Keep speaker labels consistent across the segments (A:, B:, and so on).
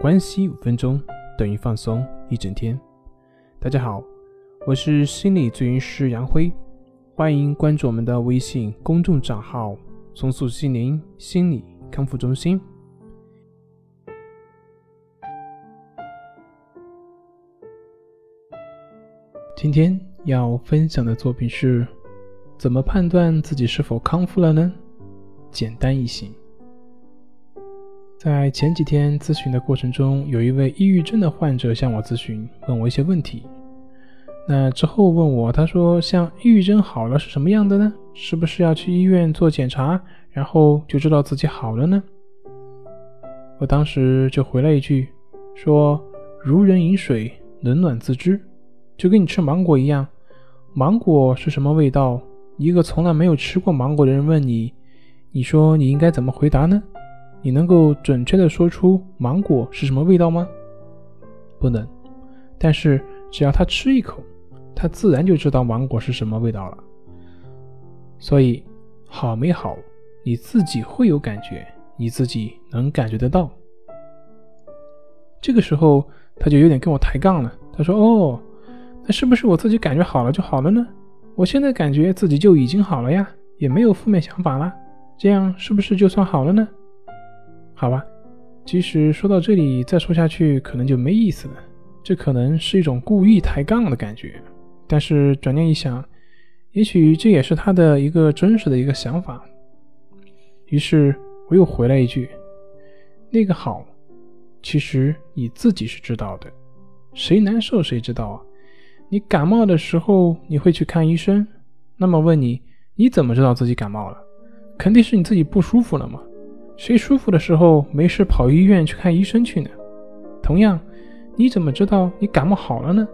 A: 关系五分钟等于放松一整天。大家好，我是心理咨询师杨辉，欢迎关注我们的微信公众账号“重塑心灵心理康复中心”。今天要分享的作品是：怎么判断自己是否康复了呢？简单易行。在前几天咨询的过程中，有一位抑郁症的患者向我咨询，问我一些问题。那之后问我，他说：“像抑郁症好了是什么样的呢？是不是要去医院做检查，然后就知道自己好了呢？”我当时就回了一句，说：“如人饮水，冷暖自知，就跟你吃芒果一样，芒果是什么味道？一个从来没有吃过芒果的人问你，你说你应该怎么回答呢？”你能够准确的说出芒果是什么味道吗？不能。但是只要他吃一口，他自然就知道芒果是什么味道了。所以好没好，你自己会有感觉，你自己能感觉得到。这个时候他就有点跟我抬杠了。他说：“哦，那是不是我自己感觉好了就好了呢？我现在感觉自己就已经好了呀，也没有负面想法了，这样是不是就算好了呢？”好吧，即使说到这里再说下去，可能就没意思了。这可能是一种故意抬杠的感觉。但是转念一想，也许这也是他的一个真实的一个想法。于是我又回了一句：“那个好，其实你自己是知道的。谁难受谁知道啊？你感冒的时候你会去看医生，那么问你，你怎么知道自己感冒了？肯定是你自己不舒服了嘛。”谁舒服的时候没事跑医院去看医生去呢？同样，你怎么知道你感冒好了呢？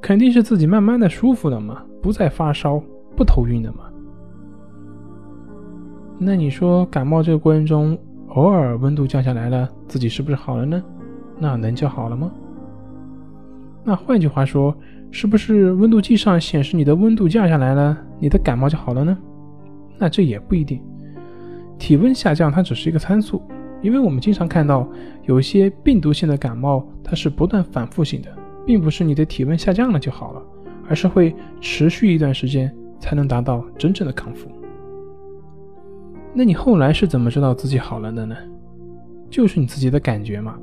A: 肯定是自己慢慢的舒服了嘛，不再发烧，不头晕了嘛。那你说感冒这个过程中偶尔温度降下来了，自己是不是好了呢？那能叫好了吗？那换句话说，是不是温度计上显示你的温度降下来了，你的感冒就好了呢？那这也不一定。体温下降，它只是一个参数，因为我们经常看到有一些病毒性的感冒，它是不断反复性的，并不是你的体温下降了就好了，而是会持续一段时间才能达到真正的康复。那你后来是怎么知道自己好了的呢？就是你自己的感觉嘛。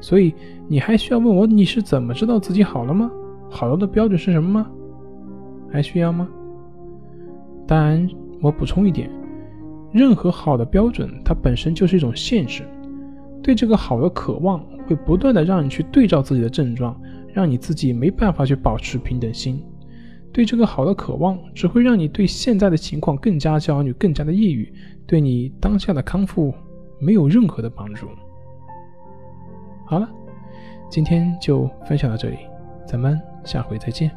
A: 所以你还需要问我你是怎么知道自己好了吗？好了的标准是什么吗？还需要吗？当然，我补充一点。任何好的标准，它本身就是一种限制。对这个好的渴望，会不断的让你去对照自己的症状，让你自己没办法去保持平等心。对这个好的渴望，只会让你对现在的情况更加焦虑，更加的抑郁，对你当下的康复没有任何的帮助。好了，今天就分享到这里，咱们下回再见。